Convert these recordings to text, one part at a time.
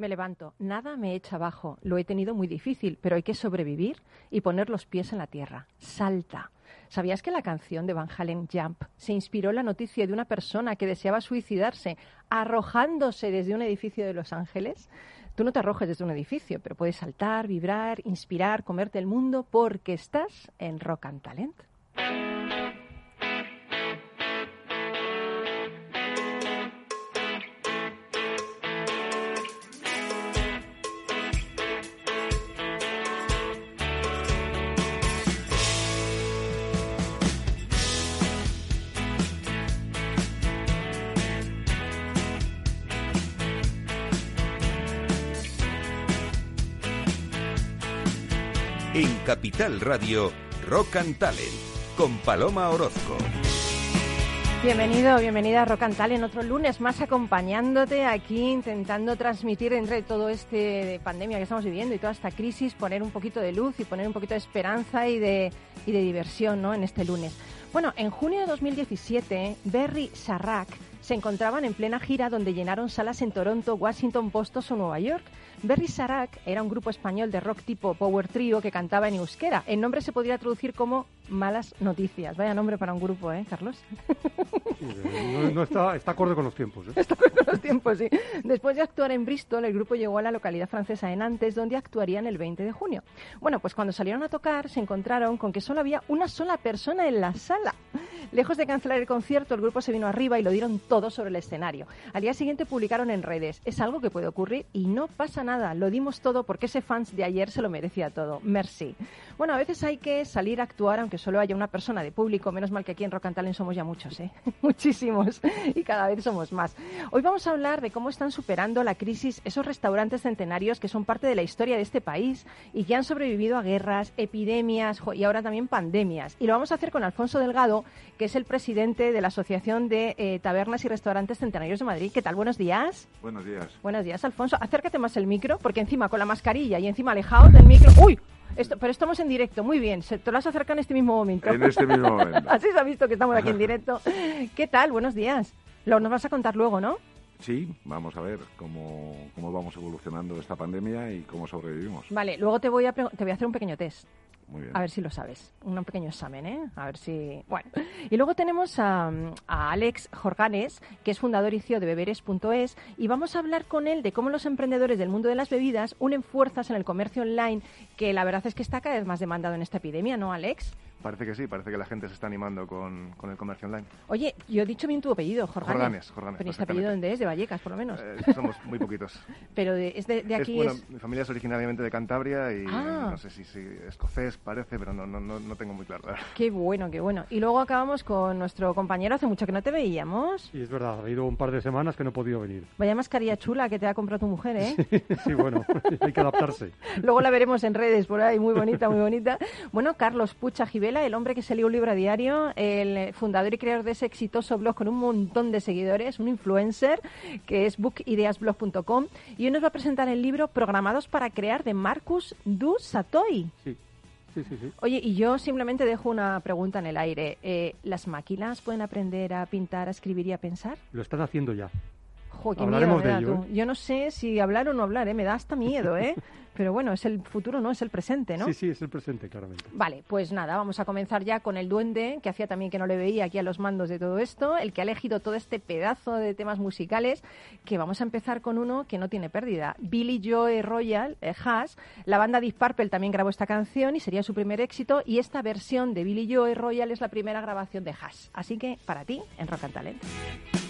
Me levanto, nada me echa abajo. Lo he tenido muy difícil, pero hay que sobrevivir y poner los pies en la tierra. Salta. ¿Sabías que la canción de Van Halen Jump se inspiró en la noticia de una persona que deseaba suicidarse arrojándose desde un edificio de Los Ángeles? Tú no te arrojes desde un edificio, pero puedes saltar, vibrar, inspirar, comerte el mundo porque estás en Rock and Talent. Capital Radio, Rock and Talent, con Paloma Orozco. Bienvenido, bienvenida a Rock and Talent, otro lunes más acompañándote aquí, intentando transmitir entre todo este pandemia que estamos viviendo y toda esta crisis, poner un poquito de luz y poner un poquito de esperanza y de, y de diversión ¿no? en este lunes. Bueno, en junio de 2017, Berry Sarrak se encontraban en plena gira donde llenaron salas en Toronto, Washington, Boston o Nueva York. Berry Sarak era un grupo español de rock tipo Power Trio que cantaba en euskera. El nombre se podría traducir como Malas Noticias. Vaya nombre para un grupo, ¿eh, Carlos? No, no está, está acorde con los tiempos. ¿eh? Está acorde con los tiempos, sí. Después de actuar en Bristol, el grupo llegó a la localidad francesa de Nantes, donde actuarían el 20 de junio. Bueno, pues cuando salieron a tocar, se encontraron con que solo había una sola persona en la sala. Lejos de cancelar el concierto, el grupo se vino arriba y lo dieron todo sobre el escenario. Al día siguiente publicaron en redes, es algo que puede ocurrir y no pasa nada, lo dimos todo porque ese fans de ayer se lo merecía todo. Merci. Bueno, a veces hay que salir a actuar aunque solo haya una persona de público, menos mal que aquí en Rock and Talent somos ya muchos, ¿eh? Muchísimos y cada vez somos más. Hoy vamos a hablar de cómo están superando la crisis esos restaurantes centenarios que son parte de la historia de este país y que han sobrevivido a guerras, epidemias y ahora también pandemias. Y lo vamos a hacer con Alfonso Delgado, que es el presidente de la Asociación de eh, Tabernas y Restaurantes Centenarios de Madrid. ¿Qué tal? Buenos días. Buenos días. Buenos días, Alfonso. Acércate más el micro, porque encima con la mascarilla y encima alejado del micro. ¡Uy! Esto, pero estamos en directo, muy bien. Se, te lo has acercado en este mismo momento. En este mismo momento. Así se ha visto que estamos aquí en directo. ¿Qué tal? Buenos días. Lo nos vas a contar luego, ¿no? Sí, vamos a ver cómo, cómo vamos evolucionando esta pandemia y cómo sobrevivimos. Vale, luego te voy a, te voy a hacer un pequeño test. Muy bien. A ver si lo sabes. Un pequeño examen, ¿eh? A ver si. Bueno. Y luego tenemos a, a Alex Jorganes, que es fundador y CEO de beberes.es, y vamos a hablar con él de cómo los emprendedores del mundo de las bebidas unen fuerzas en el comercio online, que la verdad es que está cada vez más demandado en esta epidemia, ¿no, Alex? Parece que sí, parece que la gente se está animando con, con el comercio online. Oye, yo he dicho bien tu apellido, Jorganes. Jorganes, Jorganes, Pero este apellido dónde es, de Vallecas, por lo menos. Eh, somos muy poquitos. Pero de, es de, de Es, aquí bueno, es... Mi familia es originariamente de Cantabria y Ah. no sé si, si escocés parece, pero no, no, no, no tengo muy claro. Qué bueno, qué bueno. Y luego acabamos con nuestro compañero, hace mucho que no te veíamos. Y es verdad, ha habido un par de semanas que no he podido venir. Vaya mascarilla chula que te ha comprado tu mujer, ¿eh? sí, bueno, hay que adaptarse. Luego la veremos en redes por ahí, muy bonita, muy bonita. Bueno, Carlos Pucha El hombre que se lee un libro a diario, el fundador y creador de ese exitoso blog con un montón de seguidores, un influencer, que es bookideasblog.com, y hoy nos va a presentar el libro Programados para crear de Marcus Du Satoy. Sí, sí, sí. sí. Oye, y yo simplemente dejo una pregunta en el aire. Eh, ¿Las máquinas pueden aprender a pintar, a escribir y a pensar? Lo están haciendo ya. Jo, qué Hablaremos miedo de ello, tú. Yo no sé si hablar o no hablar, ¿eh? me da hasta miedo, ¿eh? Pero bueno, es el futuro, ¿no? Es el presente, ¿no? Sí, sí, es el presente, claramente. Vale, pues nada, vamos a comenzar ya con el duende, que hacía también que no le veía aquí a los mandos de todo esto, el que ha elegido todo este pedazo de temas musicales, que vamos a empezar con uno que no tiene pérdida. Billy Joe Royal, eh, Haas, la banda Deep Purple también grabó esta canción y sería su primer éxito, y esta versión de Billy Joe Royal es la primera grabación de Haas. Así que, para ti, en Rock and Talent.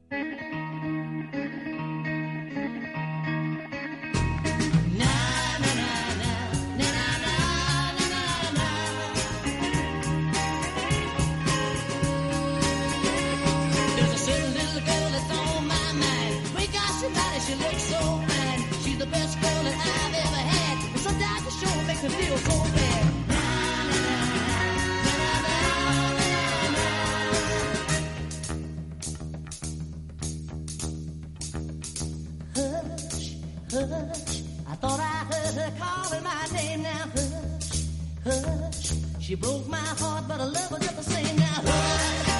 Hush. I thought I heard her calling my name now. Hush, hush. She broke my heart, but I love her just the same now. Hush.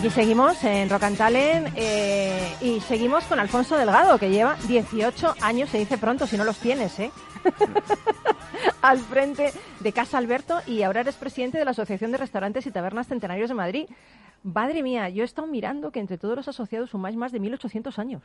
Aquí seguimos en Rock and Talent eh, y seguimos con Alfonso Delgado, que lleva 18 años, se dice pronto, si no los tienes, ¿eh? Al frente de Casa Alberto y ahora eres presidente de la Asociación de Restaurantes y Tabernas Centenarios de Madrid. Madre mía, yo he estado mirando que entre todos los asociados sumáis más de 1.800 años.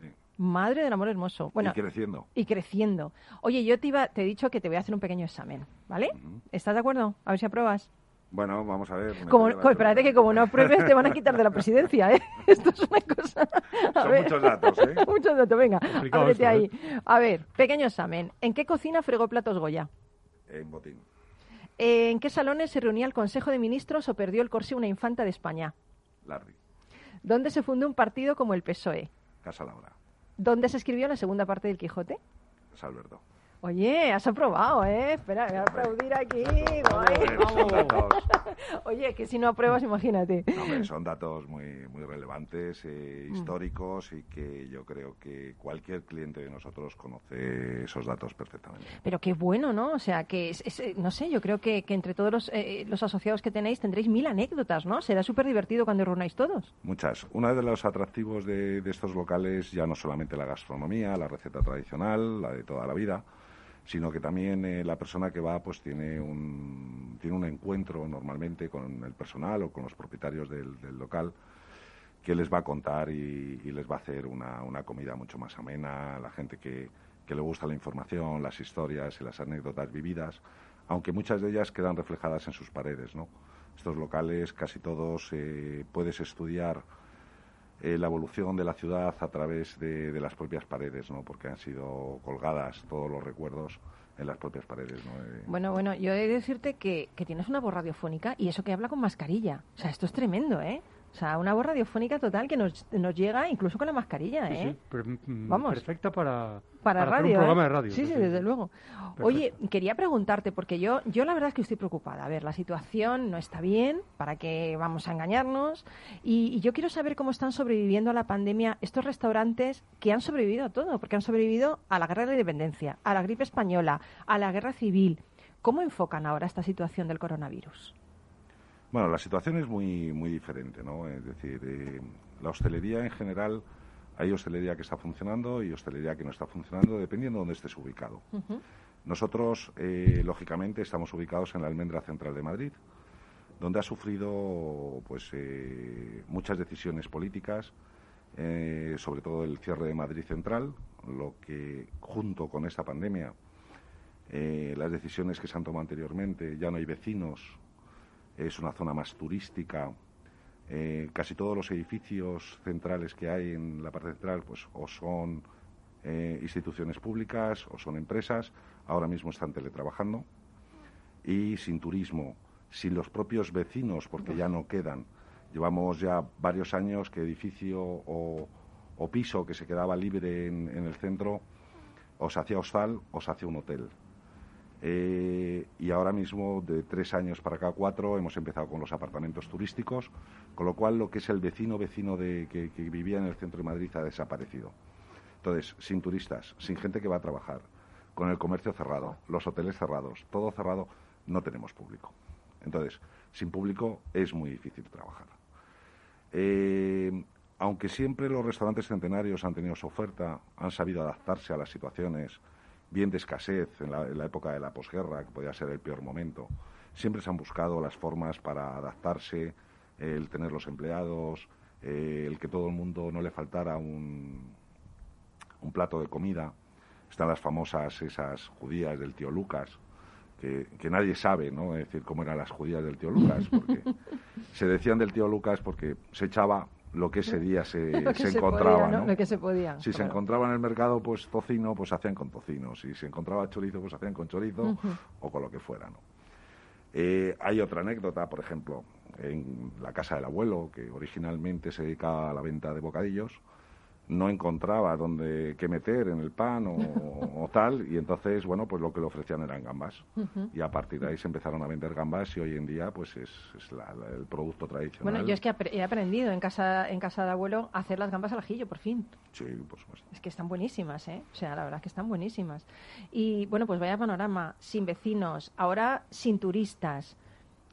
Sí. Madre del amor hermoso. Bueno, y creciendo. y creciendo. Oye, yo te, iba, te he dicho que te voy a hacer un pequeño examen, ¿vale? ¿Estás de acuerdo? A ver si apruebas. Bueno, vamos a ver. Como, co- espérate que como no apruebes te van a quitar de la presidencia, ¿eh? Esto es una cosa... A Son ver. muchos datos, ¿eh? muchos datos, venga, ábrete esto, ahí. ¿eh? A ver, pequeño examen. ¿En qué cocina fregó platos Goya? En botín. ¿En qué salones se reunía el Consejo de Ministros o perdió el corsi una infanta de España? Larry. ¿Dónde se fundó un partido como el PSOE? Casa Laura. ¿Dónde se escribió la segunda parte del Quijote? Salverdo. Oye, has aprobado, ¿eh? Espera, voy a aplaudir aquí. Son datos, Oye, que si no apruebas, imagínate. no, hombre, son datos muy, muy relevantes, eh, Mm. históricos y que yo creo que cualquier cliente de nosotros conoce esos datos perfectamente. Pero qué bueno, ¿no? O sea, que, es, es, eh, no sé, yo creo que, que entre todos los, eh, los asociados que tenéis tendréis mil anécdotas, ¿no? Será súper divertido cuando reunáis todos. Muchas. Uno de los atractivos de, de estos locales ya no solamente la gastronomía, la receta tradicional, la de toda la vida, sino que también eh, la persona que va pues tiene un, tiene un encuentro normalmente con el personal o con los propietarios del, local que les va a contar y, y les va a hacer una, una comida mucho más amena, la gente que, que le gusta la información, las historias y las anécdotas vividas, aunque muchas de ellas quedan reflejadas en sus paredes, ¿no? Estos locales, casi todos, eh, puedes estudiar eh, la evolución de la ciudad a través de, de las propias paredes, ¿no? Porque han sido colgadas todos los recuerdos en las propias paredes, ¿no? Eh, Bueno, bueno, yo he de decirte que, que tienes una voz radiofónica y eso que habla con mascarilla. O sea, esto es tremendo, ¿eh? O sea, una voz radiofónica total que nos, nos llega incluso con la mascarilla, ¿eh? sí, mm, Vamos. Perfecta para, Para, radio. un programa ¿eh? de radio. Sí, sí, desde luego. Oye, quería preguntarte, porque yo, yo la verdad es que estoy preocupada. A ver, la situación no está bien, ¿para qué vamos a engañarnos? Y, y yo quiero saber cómo están sobreviviendo a la pandemia estos restaurantes que han sobrevivido a todo, porque han sobrevivido a la guerra de la independencia, a la gripe española, a la guerra civil. ¿Cómo enfocan ahora esta situación del coronavirus? Bueno, la situación es muy, muy diferente, ¿no? Es decir, eh, la hostelería en general, hay hostelería que está funcionando y hostelería que no está funcionando, dependiendo de dónde estés ubicado. Nosotros, eh, lógicamente, estamos ubicados en la Almendra Central de Madrid, donde ha sufrido pues, eh, muchas decisiones políticas, eh, sobre todo el cierre de Madrid Central, lo que junto con esta pandemia, las decisiones que se han tomado anteriormente, ya no hay vecinos, es una zona más turística. eh, casi todos los edificios centrales que hay en la parte central, pues o son eh, instituciones públicas o son empresas. Ahora mismo están teletrabajando y sin turismo, sin los propios vecinos, porque ya no quedan. Llevamos ya varios años que edificio o, piso que se quedaba libre en, el centro o se hacía hostal o se hacía un hotel. Eh, y ahora mismo, de tres años para acá, cuatro, hemos empezado con los apartamentos turísticos, con lo cual lo que es el vecino vecino de, que, vivía en el centro de Madrid ha desaparecido. Entonces, sin turistas, sin gente que va a trabajar, con el comercio cerrado, los hoteles cerrados, todo cerrado, no tenemos público. Entonces, sin público es muy difícil trabajar. Eh, aunque siempre los restaurantes centenarios han tenido su oferta, han sabido adaptarse a las situaciones, bien de escasez en la, en la época de la posguerra, que podía ser el peor momento, siempre se han buscado las formas para adaptarse, el tener los empleados, eh, el que todo el mundo no le faltara un, un plato de comida. Están las famosas esas judías del tío Lucas, que, que nadie sabe, ¿no? Es decir, cómo eran las judías del tío Lucas, porque se decían del tío Lucas porque se echaba lo que ese día se, Lo que se se encontraba, podía, ¿no? ¿no? Lo que se podía, Si se encontraba en el mercado, pues tocino, pues hacían con tocino. Si se encontraba chorizo, pues hacían con chorizo o con lo que fuera, ¿no? Eh, hay otra anécdota, por ejemplo, en la casa del abuelo, que originalmente se dedicaba a la venta de bocadillos, no encontraba dónde qué meter en el pan o, o tal, y entonces, bueno, pues lo que le ofrecían eran gambas. Y a partir de ahí se empezaron a vender gambas y hoy en día, pues es, es la- la- el producto tradicional. Bueno, yo es que he aprendido en casa, en casa de abuelo a hacer las gambas al ajillo, por fin. Sí, por supuesto. Es que están buenísimas, ¿eh? O sea, la verdad es que están buenísimas. Y bueno, pues vaya panorama, sin vecinos, ahora sin turistas.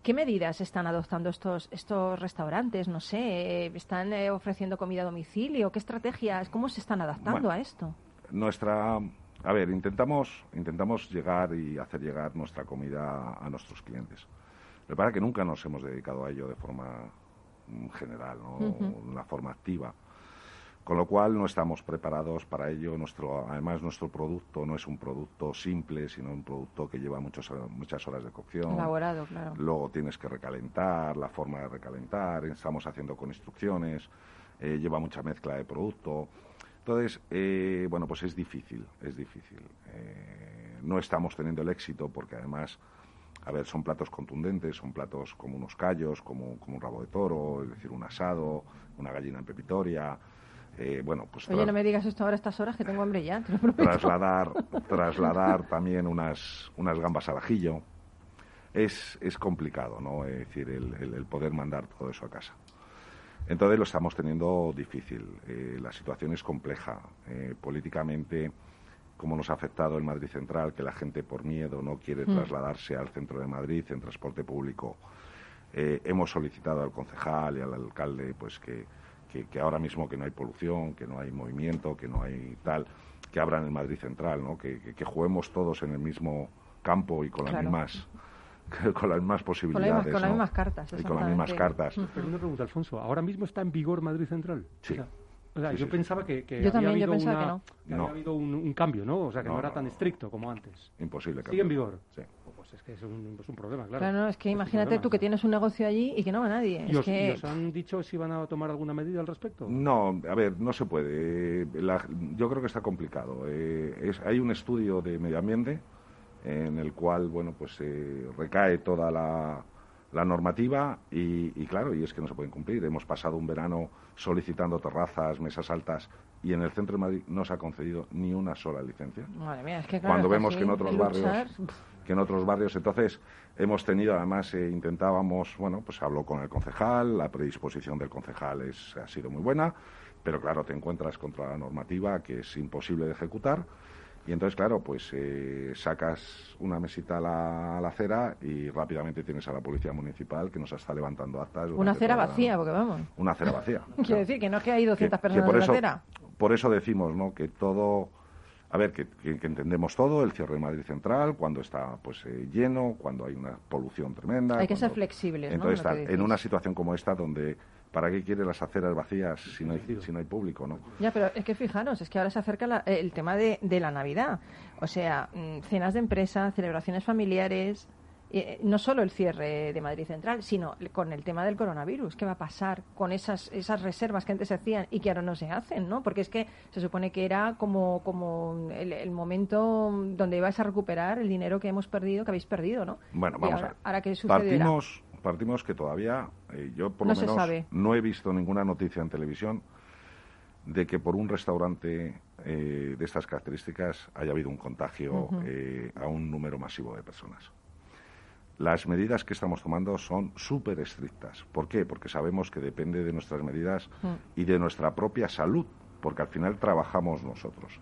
¿Qué medidas están adoptando estos, estos restaurantes? No sé, eh, ¿están eh, ofreciendo comida a domicilio? ¿Qué estrategias? ¿Cómo se están adaptando Bueno. a esto? Nuestra, a ver, intentamos, intentamos llegar y hacer llegar nuestra comida a nuestros clientes. Lo que que nunca nos hemos dedicado a ello de forma mm, general, ¿no? Ujú. una forma activa. Con lo cual no estamos preparados para ello. Nuestro, además, nuestro producto no es un producto simple, sino un producto que lleva muchos, muchas horas de cocción. Elaborado, claro. Luego tienes que recalentar, la forma de recalentar, estamos haciendo con instrucciones, eh, lleva mucha mezcla de producto. Entonces, eh, bueno, pues es difícil, es difícil. Eh, no estamos teniendo el éxito porque además, a ver, son platos contundentes, son platos como unos callos, como, como un rabo de toro, es decir, un asado, una gallina en pepitoria. Eh, bueno, pues Oye, no me digas esto ahora a estas horas que tengo hambre ya, te lo prometo. trasladar, trasladar también unas, unas gambas al ajillo. Es, es complicado, ¿no? Es decir, el, el- el poder mandar todo eso a casa. Entonces lo estamos teniendo difícil. Eh, la situación es compleja. Eh, políticamente, como nos ha afectado el Madrid Central, que la gente por miedo no quiere Mm. trasladarse al centro de Madrid en transporte público, eh, hemos solicitado al concejal y al alcalde pues que, que, que ahora mismo que no hay polución, que no hay movimiento, que no hay tal, que abran el Madrid Central, ¿no? que, que- que juguemos todos en el mismo campo y con las Claro. mismas con las mismas Con, las posibilidades. con las mismas cartas. Y con las mismas cartas. Pero una pregunta, Alfonso. ¿Ahora mismo está en vigor Madrid Central? Sí. O sea, o sea, Sí, yo sí, sí. pensaba que, que Yo había también, yo habido, pensaba una- que no. que No. había habido un, un cambio, ¿no? O sea, que no, No, era no, tan no. estricto como antes. Imposible. ¿Sigue en cambiar. vigor? Sí. Pues es que es un, es un problema, claro. Claro, no, es que Es imagínate tú que tienes un negocio allí y que no va nadie. ¿Y Es os, que... y os han dicho si van a tomar alguna medida al respecto? No, a ver, no se puede. Eh, la- yo creo que está complicado. Eh, es- hay un estudio de medio ambiente en el cual, bueno, pues eh, recae toda la, la normativa y, y claro, y es que no se pueden cumplir. Hemos pasado un verano solicitando terrazas, mesas altas y en el centro de Madrid no se ha concedido ni una sola licencia. Madre mía, es que claro, Cuando es vemos que en otros barrios luchar, que en otros barrios. Entonces, hemos tenido, además, eh, intentábamos, bueno, pues habló con el concejal, la predisposición del concejal es, ha sido muy buena, pero claro, te encuentras contra la normativa que es imposible de ejecutar. Y entonces, claro, pues eh, sacas una mesita a la, a la acera y rápidamente tienes a la policía municipal que nos está levantando actas. Una acera vacía, porque vamos. Una acera vacía. Quiero decir que no es que hay 200 que- personas que por en eso, la acera. Por eso decimos, ¿no? Que todo, a ver, que, que- que entendemos todo, el cierre de Madrid Central, cuando está pues eh, lleno, cuando hay una polución tremenda. Hay que ser flexibles, ¿no? Entonces, está- en una situación como esta, donde ¿para qué quiere las aceras vacías si no hay, si no hay público, no? Ya, pero es que fijaros, es que ahora se acerca la- el tema de, de la Navidad. O sea, mm, cenas de empresa, celebraciones familiares, eh, no solo el cierre de Madrid Central, sino con el tema del coronavirus. ¿Qué va a pasar con esas, esas reservas que antes se hacían y que ahora no se hacen? ¿no? Porque es que se supone que era como, como el, el momento donde ibais a recuperar el dinero que hemos perdido, que habéis perdido, ¿no? Bueno, vamos ahora, a ver. ahora qué. Partimos, partimos que todavía, eh, yo por No lo menos sabe. no he visto ninguna noticia en televisión de que por un restaurante eh, de estas características haya habido un contagio eh, a un número masivo de personas. Las medidas que estamos tomando son súper estrictas. ¿Por qué? Porque sabemos que depende de nuestras medidas Mm. y de nuestra propia salud, porque al final trabajamos nosotros.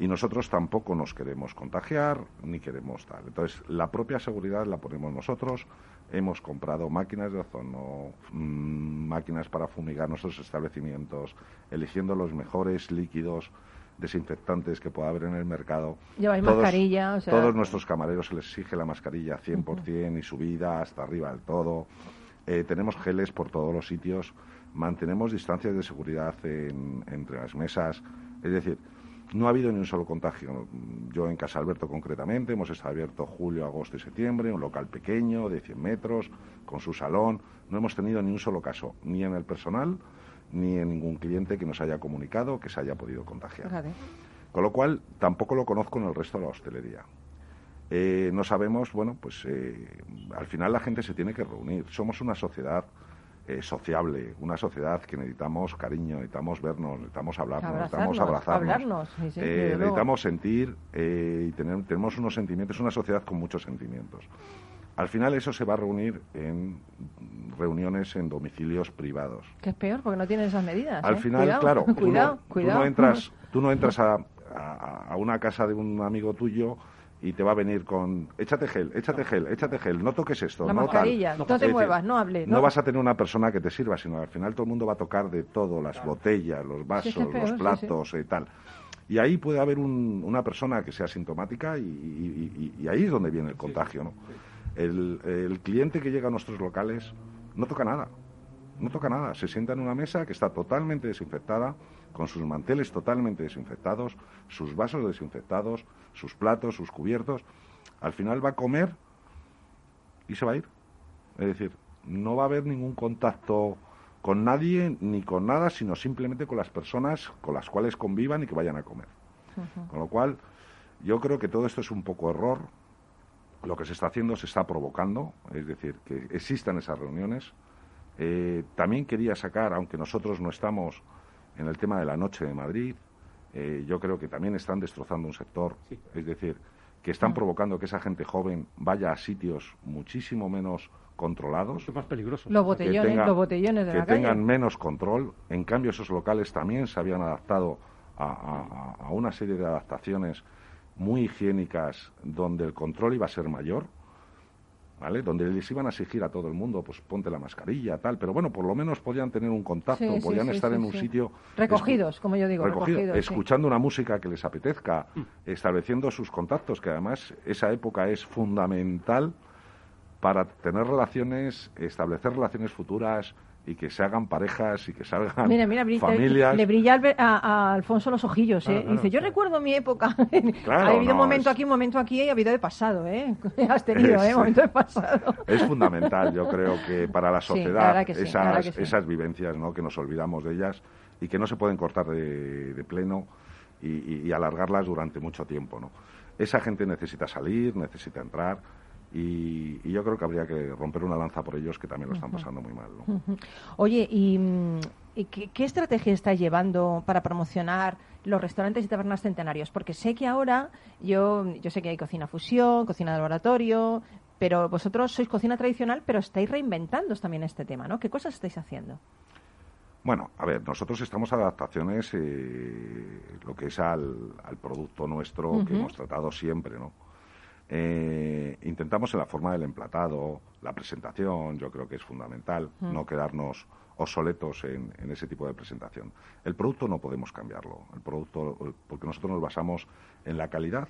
Y nosotros tampoco nos queremos contagiar ni queremos tal. Entonces, la propia seguridad la ponemos nosotros. Hemos comprado máquinas de ozono, mm, máquinas para fumigar nuestros establecimientos, eligiendo los mejores líquidos desinfectantes que pueda haber en el mercado. Lleváis mascarilla, o sea- Todos nuestros camareros se les exige la mascarilla 100% y subida hasta arriba del todo. Eh, tenemos geles por todos los sitios. Mantenemos distancias de seguridad en- entre las mesas. Es decir, no ha habido ni un solo contagio. Yo en Casa Alberto concretamente hemos estado abierto julio, agosto y septiembre, un local pequeño de 100 metros, con su salón. No hemos tenido ni un solo caso, ni en el personal, ni en ningún cliente que nos haya comunicado que se haya podido contagiar. Con lo cual, tampoco lo conozco en el resto de la hostelería. Eh, no sabemos, bueno, pues eh, al final la gente se tiene que reunir. Somos una sociedad eh, sociable, una sociedad que necesitamos cariño, necesitamos vernos, necesitamos hablarnos, necesitamos Abrazarnos, hablarnos, sí, sí, Eh, necesitamos sentir eh, y tener, tenemos unos sentimientos, una sociedad con muchos sentimientos. Al final eso se va a reunir en reuniones en domicilios privados. Que es peor porque no tienen esas medidas. Al ¿eh? final, Cuidado, claro, tú no- cuidado, tú, cuidado. no entras, tú no entras a, a- a una casa de un amigo tuyo y te va a venir con échate gel, échate gel, échate gel, no toques esto, La no mascarilla, tal. no te muevas, no hables. No vas a tener una persona que te sirva, sino al final todo el mundo va a tocar de todo, las botellas, los vasos, Sí, es peor, los sí, sí. platos y tal. Y ahí puede haber un- una persona que sea sintomática y, y- y- y ahí es donde viene el contagio. ¿no? El, el cliente que llega a nuestros locales no toca nada, no toca nada. Se sienta en una mesa que está totalmente desinfectada, con sus manteles totalmente desinfectados, sus vasos desinfectados, sus platos, sus cubiertos. Al final va a comer y se va a ir. Es decir, no va a haber ningún contacto con nadie ni con nada, sino simplemente con las personas con las cuales convivan y que vayan a comer. Con lo cual, yo creo que todo esto es un poco error. Lo que se está haciendo se está provocando, es decir, que existan esas reuniones. Eh, también quería sacar, aunque nosotros no estamos en el tema de la noche de Madrid, eh, yo creo que también están destrozando un sector, es decir, que están provocando que esa gente joven vaya a sitios muchísimo menos controlados, más peligroso. Los que botellones, tenga- los botellones de que la calle. tengan menos control. En cambio, esos locales también se habían adaptado a, a- a- a una serie de adaptaciones muy higiénicas donde el control iba a ser mayor. ¿Vale? Donde les iban a exigir a todo el mundo, pues ponte la mascarilla, tal, pero bueno, por lo menos podían tener un contacto, Sí, podían sí, estar sí, en un sí. sitio Recogidos, como yo digo, recogido, recogidos. sí. escuchando una música que les apetezca, estableciendo sus contactos, que además esa época es fundamental para tener relaciones, establecer relaciones futuras y que se hagan parejas y que salgan Mira, mira, brilla- familias. le brilla a, a Alfonso los ojillos, ¿eh? Claro, dice, yo claro. recuerdo mi época. Claro, ha habido no, momento es- aquí, un momento aquí y ha habido de pasado, ¿eh? Has tenido, ¿eh? Es- Momento de pasado. Es fundamental, yo creo que para la sociedad sí, esas, sí. esas vivencias, ¿no? que nos olvidamos de ellas y que no se pueden cortar de, de pleno y, y- y alargarlas durante mucho tiempo. ¿no? Esa gente necesita salir, necesita entrar y, y yo creo que habría que romper una lanza por ellos que también lo están pasando muy mal. ¿no? Oye, ¿y, y qué, qué estrategia estáis llevando para promocionar los restaurantes y tabernas centenarios? Porque sé que ahora, yo, yo sé que hay cocina fusión, cocina de laboratorio, pero vosotros sois cocina tradicional, pero estáis reinventando también este tema, ¿no? ¿Qué cosas estáis haciendo? Bueno, a ver, nosotros estamos adaptaciones, eh, lo que es al, al producto nuestro que hemos tratado siempre, ¿no? Eh, intentamos en la forma del emplatado, la presentación, yo creo que es fundamental, no quedarnos obsoletos en, en ese tipo de presentación. El producto no podemos cambiarlo, el producto, porque nosotros nos basamos en la calidad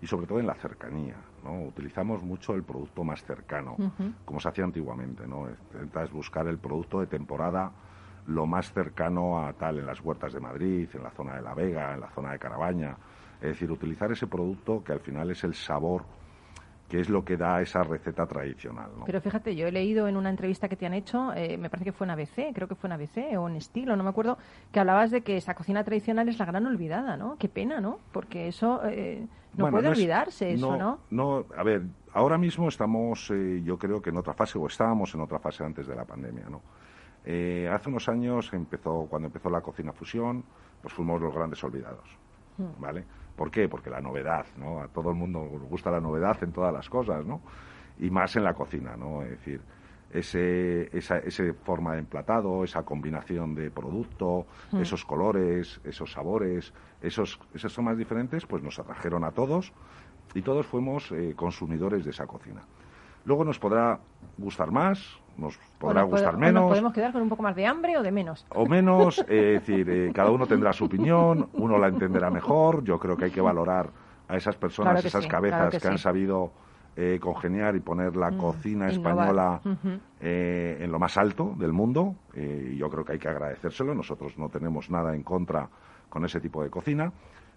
y sobre todo en la cercanía, ¿no? Utilizamos mucho el producto más cercano, como se hacía antiguamente, ¿no? Intentas buscar el producto de temporada lo más cercano a tal en las huertas de Madrid, en la zona de La Vega, en la zona de Carabaña. Es decir, utilizar ese producto que al final es el sabor, que es lo que da esa receta tradicional, ¿no? Pero fíjate, yo he leído en una entrevista que te han hecho, eh, me parece que fue en ABC, creo que fue en ABC o en Estilo, no me acuerdo, que hablabas de que esa cocina tradicional es la gran olvidada, ¿no? Qué pena, ¿no? Porque eso eh, no Bueno, puede es- olvidarse, eso, ¿no? No, a ver, ahora mismo estamos, eh, yo creo que en otra fase, o estábamos en otra fase antes de la pandemia, ¿no? Eh, hace unos años empezó, cuando empezó la cocina fusión, pues fuimos los grandes olvidados, Hmm. ¿vale? ¿Por qué? Porque la novedad, ¿no? A todo el mundo le gusta la novedad en todas las cosas, ¿no? Y más en la cocina, ¿no? Es decir, ese, esa ese forma de emplatado, esa combinación de producto, esos colores, esos sabores, esos, son más diferentes, pues nos atrajeron a todos y todos fuimos eh, consumidores de esa cocina. Luego nos podrá gustar más, nos podrá gustar menos Nos podemos quedar con un poco más de hambre o de menos. o menos, eh, es decir, eh, cada uno tendrá su opinión, uno la entenderá mejor. Yo creo que hay que valorar a esas personas, Claro esas sí, cabezas claro que, que han sabido eh, congeniar y poner la cocina innovar. española eh, en lo más alto del mundo. y yo creo que hay que agradecérselo. Nosotros no tenemos nada en contra con ese tipo de cocina.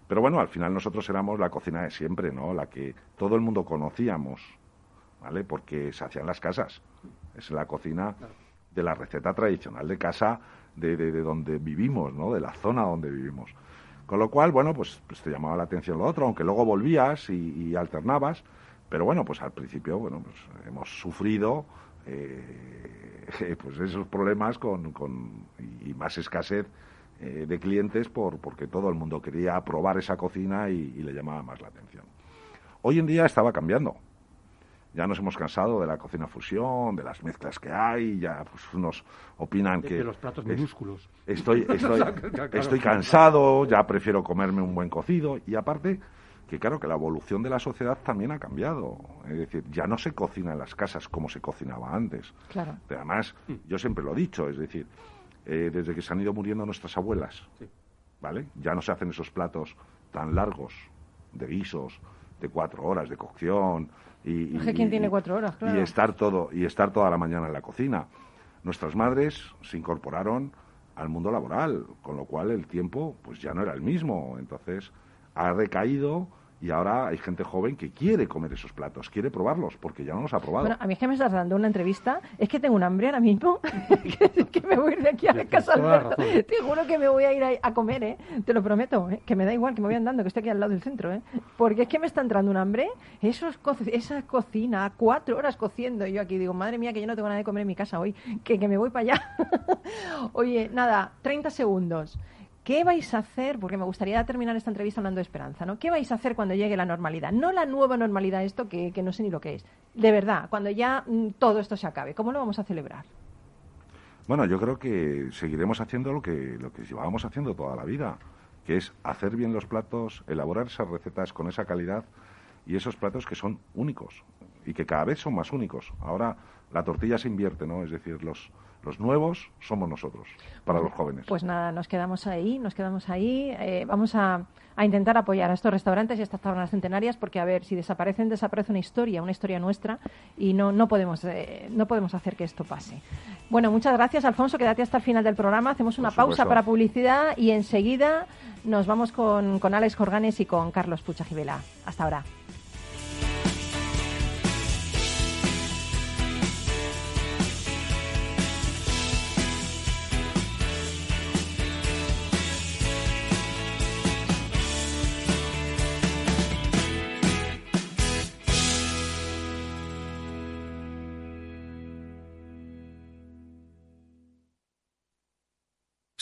Pero bueno, al final nosotros éramos la cocina de siempre, ¿no? La que todo el mundo conocíamos, ¿vale? Porque se hacía en las casas. Es la cocina de la receta tradicional de casa de, de- de donde vivimos, ¿no? De la zona donde vivimos. Con lo cual, bueno, pues, pues te llamaba la atención lo otro, aunque luego volvías y, y alternabas. Pero bueno, pues al principio, bueno, pues hemos sufrido eh, pues esos problemas con, con- y más escasez eh, de clientes por, porque todo el mundo quería probar esa cocina y, y le llamaba más la atención. Hoy en día estaba cambiando. Ya nos hemos cansado de la cocina fusión, de las mezclas que hay, ya pues unos opinan De, que de los platos es- minúsculos. Estoy, estoy, estoy cansado, ya prefiero comerme un buen cocido y aparte que claro que la evolución de la sociedad también ha cambiado. Es decir, ya no se cocina en las casas como se cocinaba antes. Claro. Pero además, yo siempre lo he dicho, es decir, eh, desde que se han ido muriendo nuestras abuelas, Sí. ¿vale? Ya no se hacen esos platos tan largos de guisos, de cuatro horas de cocción y, Es que y- ¿quién tiene cuatro horas? Claro. y estar todo y estar toda la mañana en la cocina. Nuestras madres se incorporaron al mundo laboral, con lo cual el tiempo pues ya no era el mismo, entonces ha recaído y ahora hay gente joven que quiere comer esos platos, quiere probarlos porque ya no los ha probado. Bueno, a mí es que me estás dando una entrevista. Es que tengo un hambre ahora mismo. que, que me voy a ir de aquí a la casa Alberto. Te juro que me voy a ir a, a comer, ¿eh? Te lo prometo. ¿eh? Que me da igual, que me voy andando, que estoy aquí al lado del centro, ¿eh? Porque es que me está entrando un hambre. Eso es co- esa cocina, cuatro horas cociendo. Y yo aquí digo, madre mía, que yo no tengo nada de comer en mi casa hoy. Que, que me voy para allá. Oye, nada, 30 segundos. ¿Qué vais a hacer? Porque me gustaría terminar esta entrevista hablando de esperanza, ¿no? ¿Qué vais a hacer cuando llegue la normalidad? No la nueva normalidad, esto que, que no sé ni lo que es. De verdad, cuando ya mm, todo esto se acabe, ¿cómo lo vamos a celebrar? Bueno, yo creo que seguiremos haciendo lo que, lo que llevábamos haciendo toda la vida, que es hacer bien los platos, elaborar esas recetas con esa calidad y esos platos que son únicos y que cada vez son más únicos. Ahora la tortilla se invierte, ¿no? Es decir, los, los nuevos somos nosotros, para los jóvenes. Pues nada, nos quedamos ahí, nos quedamos ahí. Eh, vamos a, a intentar apoyar a estos restaurantes y a estas tabernas centenarias porque, a ver, si desaparecen, desaparece una historia, una historia nuestra y no, no, podemos, eh, no podemos hacer que esto pase. Bueno, muchas gracias, Alfonso. Quédate hasta el final del programa. Hacemos una pausa para publicidad y enseguida nos vamos con, con Alex Jorganes y con Carlos Pucha Gibela. Hasta ahora.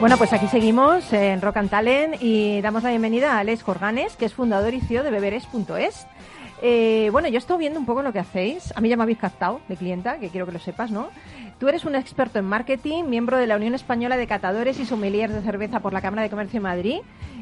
Bueno, pues aquí seguimos en Rock and Talent y damos la bienvenida a Alex Jorganes, que es fundador y CEO de beberes.es. Eh, bueno, yo estado viendo un poco lo que hacéis. A mí ya me habéis captado de clienta, que quiero que lo sepas, ¿no? Tú eres un experto en marketing, miembro de la Unión Española de Catadores y Sommeliers de Cerveza por la Cámara de Comercio de Madrid.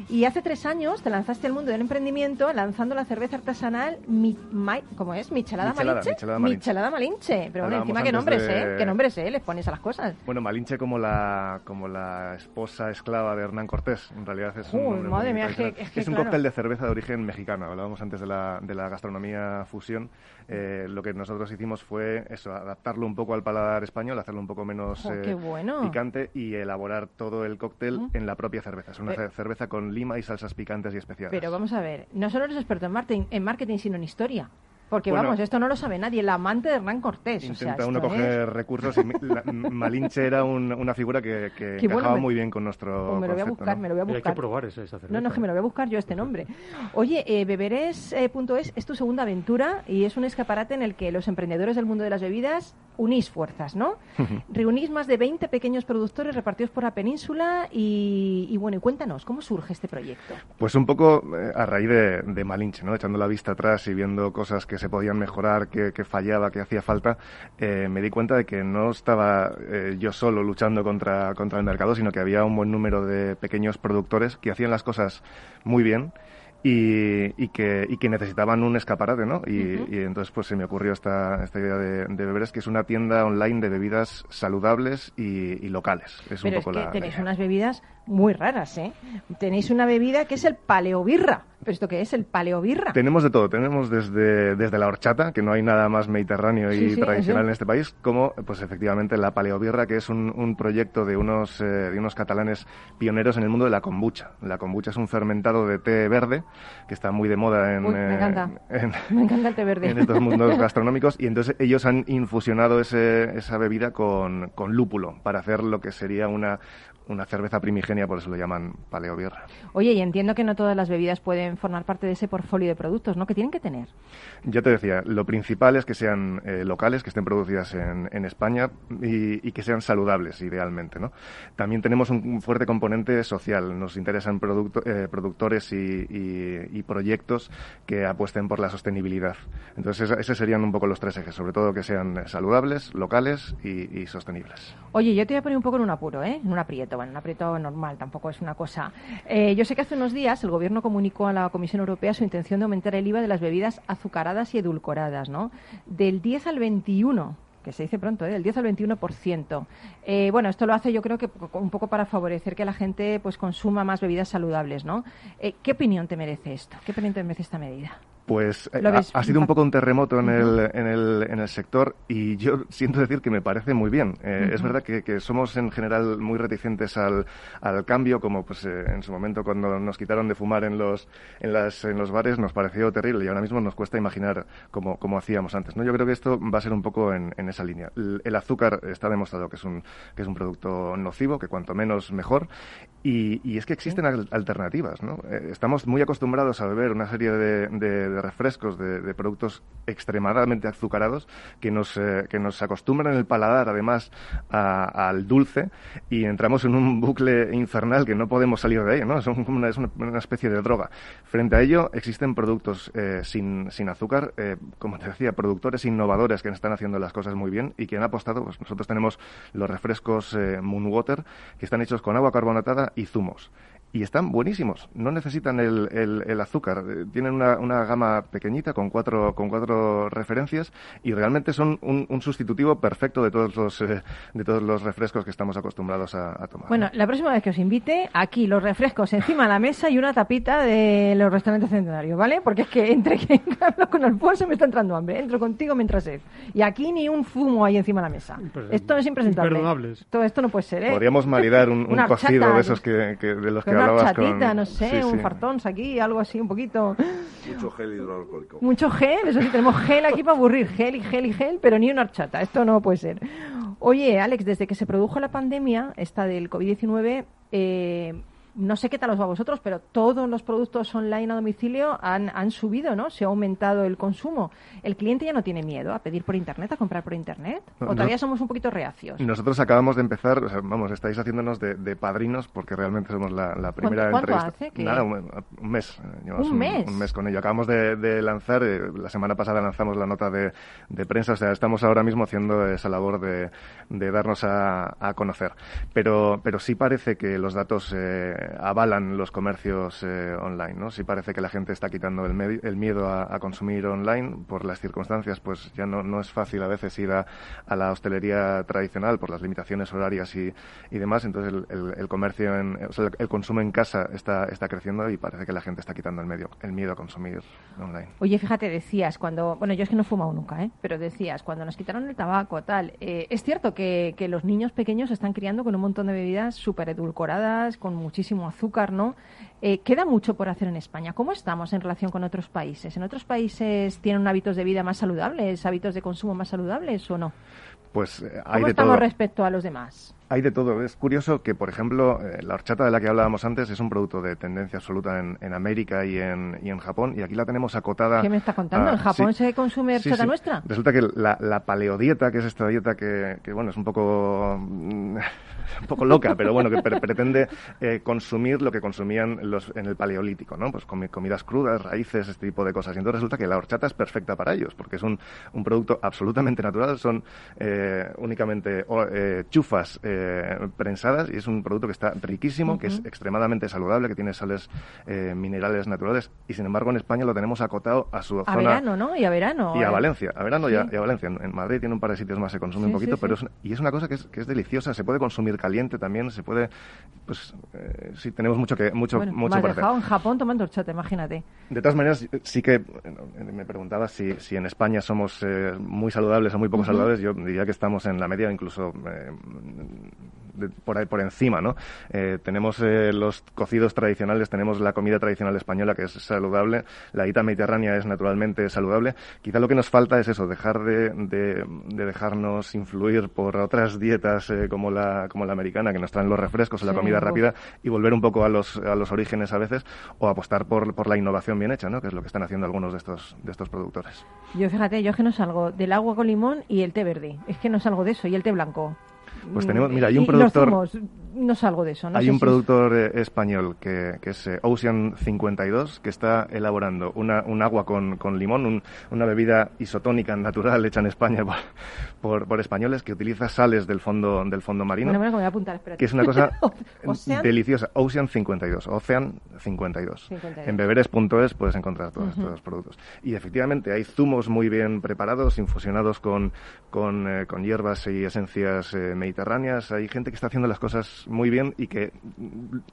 Y hace tres años te lanzaste al mundo del emprendimiento lanzando la cerveza artesanal, Mi, Ma- ¿cómo es? Michelada, Michelada, Malinche. Michelada Malinche. Michelada Malinche. Pero bueno, encima qué nombres, de- ¿eh? Qué nombres, ¿eh? Les pones a las cosas. Bueno, Malinche como la, como la esposa esclava de Hernán Cortés. En realidad es un, Uy, madre mía, es que- es que un claro. cóctel de cerveza de origen mexicano. Hablábamos antes de la, de la gastronomía fusión. Eh, lo que nosotros hicimos fue eso, adaptarlo un poco al paladar español, hacerlo un poco menos Jo, eh, bueno. picante y elaborar todo el cóctel en la propia cerveza. Es una Pero- cerveza con lima y salsas picantes y especiales. Pero vamos a ver, no solo eres experto en marketing, en marketing sino en historia. Porque Bueno. vamos, esto no lo sabe nadie, el amante de Hernán Cortés. o sea, Intenta uno esto es- coger recursos y mi- la- Malinche era un- una figura que, que bueno, muy bien con nuestro Oh, me lo voy a buscar, ¿no? me lo voy a Hay buscar. que probar esa, esa cerveza. No, no, que me lo voy a buscar yo este nombre. Oye, eh, Beberes.es es tu segunda aventura y es un escaparate en el que los emprendedores del mundo de las bebidas unís fuerzas, ¿no? Reunís más de 20 pequeños productores repartidos por la península y, y bueno, y cuéntanos, ¿cómo surge este proyecto? Pues un poco eh, a raíz de, de Malinche, ¿no? Echando la vista atrás y viendo cosas que se podían mejorar, que, que fallaba, que hacía falta, eh, me di cuenta de que no estaba eh, yo solo luchando contra, contra el mercado, sino que había un buen número de pequeños productores que hacían las cosas muy bien y, y que, y que necesitaban un escaparate, ¿no? Y, entonces pues se me ocurrió esta, esta idea de, de Beberes, que es una tienda online de bebidas saludables y, y locales. Es Pero un es poco que la- tenéis unas bebidas muy raras, ¿eh? Tenéis una bebida que es el paleobirra. ¿Pero esto qué es? ¿El paleobirra? Tenemos de todo, tenemos desde, desde la horchata, que no hay nada más mediterráneo y sí, tradicional sí. en este país, como pues efectivamente la paleobirra, que es un, un proyecto de unos, eh, de unos catalanes pioneros en el mundo de la kombucha. La kombucha es un fermentado de té verde, que está muy de moda en, Uy, me eh, encanta. en- Me encanta el té verde. en estos mundos gastronómicos y entonces ellos han infusionado ese- esa bebida con, con lúpulo para hacer lo que sería una, una cerveza primigenia, por eso lo llaman paleobirra. Oye, y entiendo que no todas las bebidas pueden formar parte de ese portfolio de productos, ¿no? Que tienen que tener. Ya te decía, lo principal es que sean eh, locales, que estén producidas en, en España y, y que sean saludables, idealmente. ¿no? También tenemos un, fuerte componente social. Nos interesan producto- eh, productores y, y- y proyectos que apuesten por la sostenibilidad. Entonces, esos serían un poco los tres ejes, sobre todo que sean saludables, locales y, y sostenibles. Oye, yo te voy a poner un poco en un apuro, ¿eh? En un aprieto, bueno, un aprieto normal, tampoco es una cosa. Eh, yo sé que hace unos días el Gobierno comunicó a la Comisión Europea su intención de aumentar el IVA de las bebidas azucaradas y edulcoradas, ¿no? Del 10 al 21 que se dice pronto, ¿eh? del 10 al 21%. Eh, bueno, esto lo hace yo creo que un poco para favorecer que la gente pues consuma más bebidas saludables, ¿no? Eh, ¿Qué opinión te merece esto? ¿Qué opinión te merece esta medida? Pues eh, ha, sido un poco un terremoto en, el, en, el, en el sector y yo siento decir que me parece muy bien. Eh, Es verdad que, que somos en general muy reticentes al, al cambio, como pues eh, en su momento cuando nos quitaron de fumar en los, en, las, en los bares nos pareció terrible y ahora mismo nos cuesta imaginar cómo, cómo hacíamos antes. ¿no? Yo creo que esto va a ser un poco en, en esa línea. El, el azúcar está demostrado que es, un, que es un producto nocivo, que cuanto menos mejor y, y es que existen al- alternativas. ¿no? Eh, estamos muy acostumbrados a beber una serie de, de- de refrescos, de, de productos extremadamente azucarados que nos, eh, que nos acostumbran el paladar además a- al dulce y entramos en un bucle infernal que no podemos salir de ahí. ¿no? Una, es una, especie de droga. Frente a ello existen productos eh, sin, sin azúcar, como te decía, productores innovadores que están haciendo las cosas muy bien y que han apostado. Pues nosotros tenemos los refrescos eh, Moonwater que están hechos con agua carbonatada y zumos. Y están buenísimos, no necesitan el, el- el azúcar. Eh, Tienen una, una gama pequeñita con cuatro, con cuatro referencias y realmente son un, un sustitutivo perfecto de todos los, eh, de todos los refrescos que estamos acostumbrados a, a tomar. Bueno, la próxima vez que os invite, aquí los refrescos encima de la mesa y una tapita de los restaurantes centenarios, ¿vale? Porque es que entre que hablo con Alfonso me está entrando hambre, entro contigo mientras sed. Y aquí ni un fumo hay encima de la mesa. Impres- Esto es impresentable. Todo esto no puede ser, ¿eh? Podríamos maridar un, un cocido de esos que, que- de los que una chatita, con... no sé, Sí, un sí. fartón aquí, algo así, un poquito. Mucho gel hidroalcohólico. Mucho gel, eso sí, tenemos gel aquí para aburrir, gel y gel y gel, pero ni una horchata, esto no puede ser. Oye, Alex, desde que se produjo la pandemia, esta del COVID-19, eh, no sé qué tal os va a vosotros, pero todos los productos online a domicilio han, han subido, ¿no? Se ha aumentado el consumo. ¿El cliente ya no tiene miedo a pedir por Internet, a comprar por Internet? ¿O todavía somos un poquito reacios? Nosotros acabamos de empezar, o sea, vamos, estáis haciéndonos de, de padrinos porque realmente somos la, la primera cuánto entrevista. hace Nada, un, un mes. eh, llevamos ¿Un mes? Un mes con ello. Acabamos de, de lanzar, eh, la semana pasada lanzamos la nota de, de prensa, o sea, estamos ahora mismo haciendo esa labor de, de darnos a, a conocer. Pero, pero sí parece que los datos eh, avalan los comercios eh, online, ¿no? Sí parece que la gente está quitando el, el miedo a, consumir online por las circunstancias, pues ya no, no es fácil a veces ir a, la hostelería tradicional por las limitaciones horarias y, y demás. Entonces el, comercio, en, o sea, el consumo en casa está, está creciendo y parece que la gente está quitando el, medio, el miedo a consumir online. Oye, fíjate, decías cuando, bueno, yo es que no he fumado nunca, ¿eh? pero decías, cuando nos quitaron el tabaco, tal, eh, es cierto que, que los niños pequeños se están criando con un montón de bebidas súper edulcoradas, con muchísimo azúcar, ¿no? Eh, queda mucho por hacer en España. ¿Cómo estamos en relación con otros países? ¿En otros países tienen hábitos de vida más saludables, hábitos de consumo más saludables o no? Pues eh, hay ¿Cómo de estamos todo. respecto a los demás? Hay de todo. Es curioso que, por ejemplo, eh, la horchata de la que hablábamos antes es un producto de tendencia absoluta en, en América y en, y en Japón, y aquí la tenemos acotada. ¿Qué me está contando? a- ¿En Japón Ah, sí. se consume Sí, horchata sí. nuestra? Resulta que la, la paleodieta, que es esta dieta que, que, bueno, es un poco, mm, un poco loca, pero bueno, que pre- pretende eh, consumir lo que consumían los, en el paleolítico, ¿no? Pues comi- comidas crudas, raíces, este tipo de cosas. Y entonces resulta que la horchata es perfecta para ellos, porque es un, un producto absolutamente natural, son eh, únicamente eh, chufas eh, prensadas y es un producto que está riquísimo, que es extremadamente saludable, que tiene sales minerales naturales y sin embargo en España lo tenemos acotado a su A zona verano, ¿no? Y a verano. y a. Valencia, a verano y, a, y a Valencia. En, Madrid tiene un par de sitios más, se consume Sí, un poquito, sí, pero es, y es una cosa que es, que es deliciosa, se puede consumir caliente también, se puede, pues eh, sí, tenemos mucho que mucho, Bueno, mucho hacer. dejado en Japón tomando horchata, imagínate. De todas maneras, sí que eh, me preguntabas si, si en España somos eh, muy saludables o muy poco saludables. Yo diría que estamos en la media, incluso eh, de- por ahí por encima, ¿no? Eh, tenemos eh, los cocidos tradicionales, tenemos la comida tradicional española que es saludable, la dieta mediterránea es naturalmente saludable. Quizá lo que nos falta es eso, dejar de, de- de dejarnos influir por otras dietas eh, como la como la americana que nos traen los refrescos o la Sí, comida rápida y volver un poco a los a los orígenes a veces o apostar por, por la innovación bien hecha, ¿no? Que es lo que están haciendo algunos de estos de estos productores. Yo fíjate, yo es que no salgo del agua con limón y el té verde. Es que no salgo de eso y el té blanco. Pues tenemos- mira, hay un productor- no salgo de eso. No Hay sé un si productor eh, español que, que es eh, Ocean 52 que está elaborando una, un agua con, con limón, un- una bebida isotónica natural hecha en España por, por, por españoles que utiliza sales del fondo del fondo marino. Bueno, me voy a apuntar, espérate. que es una cosa Ocean. deliciosa. Ocean 52, Ocean 52. 52. En beberes.es puedes encontrar todos Ujú. estos productos. Y efectivamente hay zumos muy bien preparados, infusionados con, con, eh, con hierbas y esencias eh, mediterráneas. Hay gente que está haciendo las cosas muy bien y que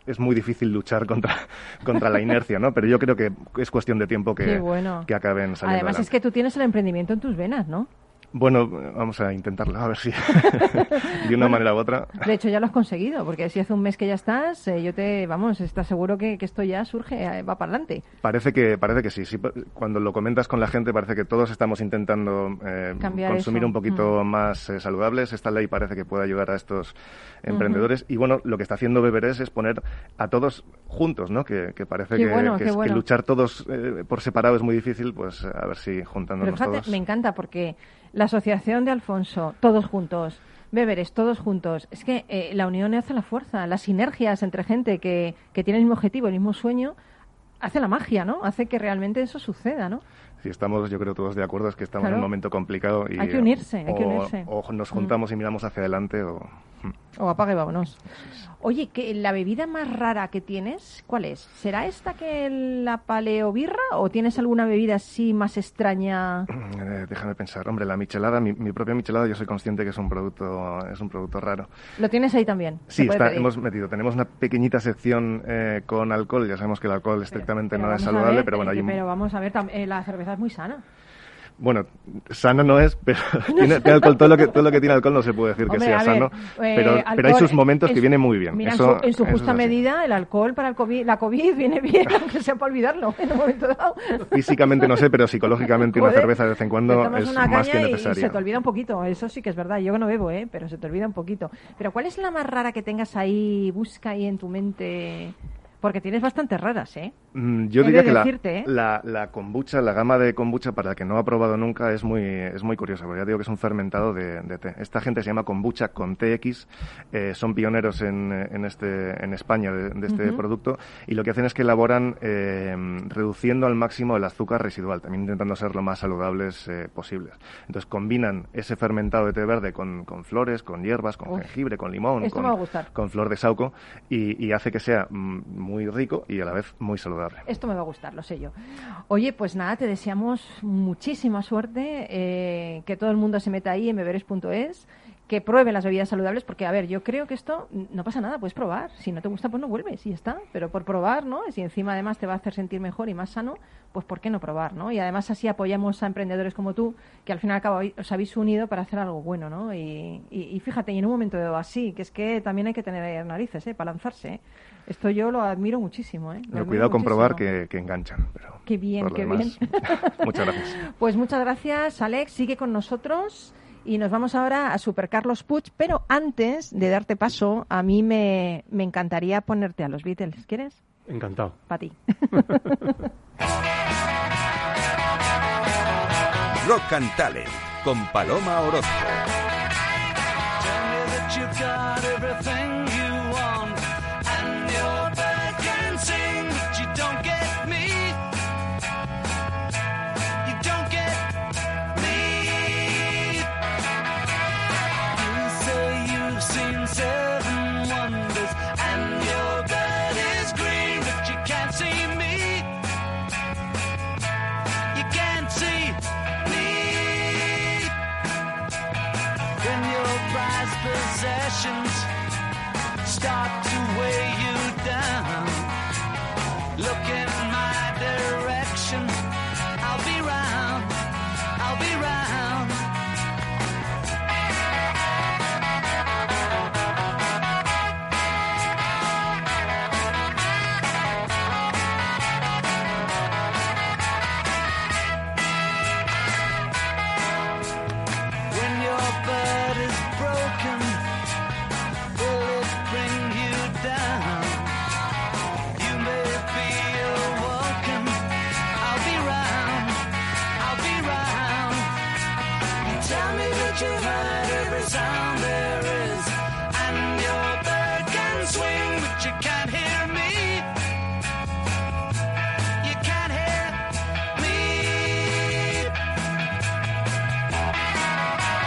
es muy difícil luchar contra, contra la inercia, ¿no? Pero yo creo que es cuestión de tiempo que, bueno. que acaben saliendo Además es que tú tienes el emprendimiento en tus venas, ¿no? Bueno, vamos a intentarlo, a ver si de una manera u otra. De hecho, ya lo has conseguido, porque si hace un mes que ya estás, eh, yo te, vamos, estás seguro que, que esto ya surge, eh, va para adelante. Parece que, parece que sí, sí. Cuando lo comentas con la gente parece que todos estamos intentando eh, consumir eso. un poquito Mm. más eh, saludables. Esta ley parece que puede ayudar a estos emprendedores. Y bueno, lo que está haciendo Beberés es poner a todos juntos, ¿no? Que, que parece que, bueno, luchar todos eh, por separado es muy difícil, pues a ver si Pero juntándonos fíjate, todos. me encanta porque la asociación de Alfonso, todos juntos, Beberes, todos juntos, es que eh, la unión hace la fuerza, las sinergias entre gente que, que tiene el mismo objetivo, el mismo sueño, hace la magia, ¿no? Hace que realmente eso suceda, ¿no? Si estamos, yo creo, todos de acuerdo, es que estamos en un momento complicado. Y, Hay que unirse, hay que unirse. O nos Mm. juntamos y miramos hacia adelante o... O apaga y vámonos. Oye, que la bebida más rara que tienes, ¿cuál es? ¿Será esta que la paleobirra o tienes alguna bebida así más extraña? Eh, déjame pensar. Hombre, la michelada, mi, mi propia michelada, yo soy consciente que es un producto, es un producto raro. Lo tienes ahí también. Sí, está, hemos metido. Tenemos una pequeñita sección eh, con alcohol. Ya sabemos que el alcohol estrictamente Pero no es saludable, ver, pero bueno, hay un- pero vamos a ver, eh, la cerveza es muy sana. Bueno, sana no es, pero tiene, tiene alcohol. Todo lo, que, todo lo que tiene alcohol no se puede decir que sea ver, sano, eh, pero, pero hay sus momentos en que vienen muy bien. Mira, en su, en justa medida, el alcohol para el COVID, la COVID viene bien, aunque sea para olvidarlo en un momento dado. Físicamente no sé, pero psicológicamente una cerveza de vez en cuando es una más que y necesaria. se te olvida un poquito, eso sí que es verdad. Yo no bebo, ¿eh? pero se te olvida un poquito. Pero ¿cuál es la más rara que tengas ahí, busca ahí en tu mente? Porque tienes bastantes raras, ¿eh? Mm, Yo He diría de que la, ¿eh? la, la kombucha, la gama de kombucha para el que no ha probado nunca es muy, es muy curiosa, porque ya digo que es un fermentado de, de té. Esta gente se llama kombucha con TX, eh, son pioneros en, en, este, en España de, de este producto y lo que hacen es que elaboran eh, reduciendo al máximo el azúcar residual, también intentando ser lo más saludables eh, posibles. Entonces combinan ese fermentado de té verde con, con flores, con hierbas, con Uf. jengibre, con limón, con, flor de sauco y, y hace que sea mm, muy rico y a la vez muy saludable. Esto me va a gustar, lo sé yo. Oye, pues nada, te deseamos muchísima suerte, eh, que todo el mundo se meta ahí en beberes.es, que prueben las bebidas saludables, porque a ver, yo creo que esto no pasa nada, puedes probar. Si no te gusta, pues no vuelves y ya está. Pero por probar, ¿no? Si encima además te va a hacer sentir mejor y más sano, pues ¿por qué no probar, ¿no? Y además así apoyamos a emprendedores como tú, que al fin y al cabo os habéis unido para hacer algo bueno, ¿no? Y, y- y fíjate, y en un momento así, que es que también hay que tener narices, ¿eh? Para lanzarse, ¿eh? Esto yo lo admiro muchísimo, ¿eh? Lo Pero cuidado con probar que, que enganchan. Pero Qué bien, qué demás, bien. Muchas gracias. Pues muchas gracias, Alex. Sigue con nosotros y nos vamos ahora a Super Carlos Puig. Pero antes de darte paso, a mí me, me encantaría ponerte a los Beatles. ¿Quieres? Encantado. Para ti. Rock and Talent con Paloma Orozco. Stop.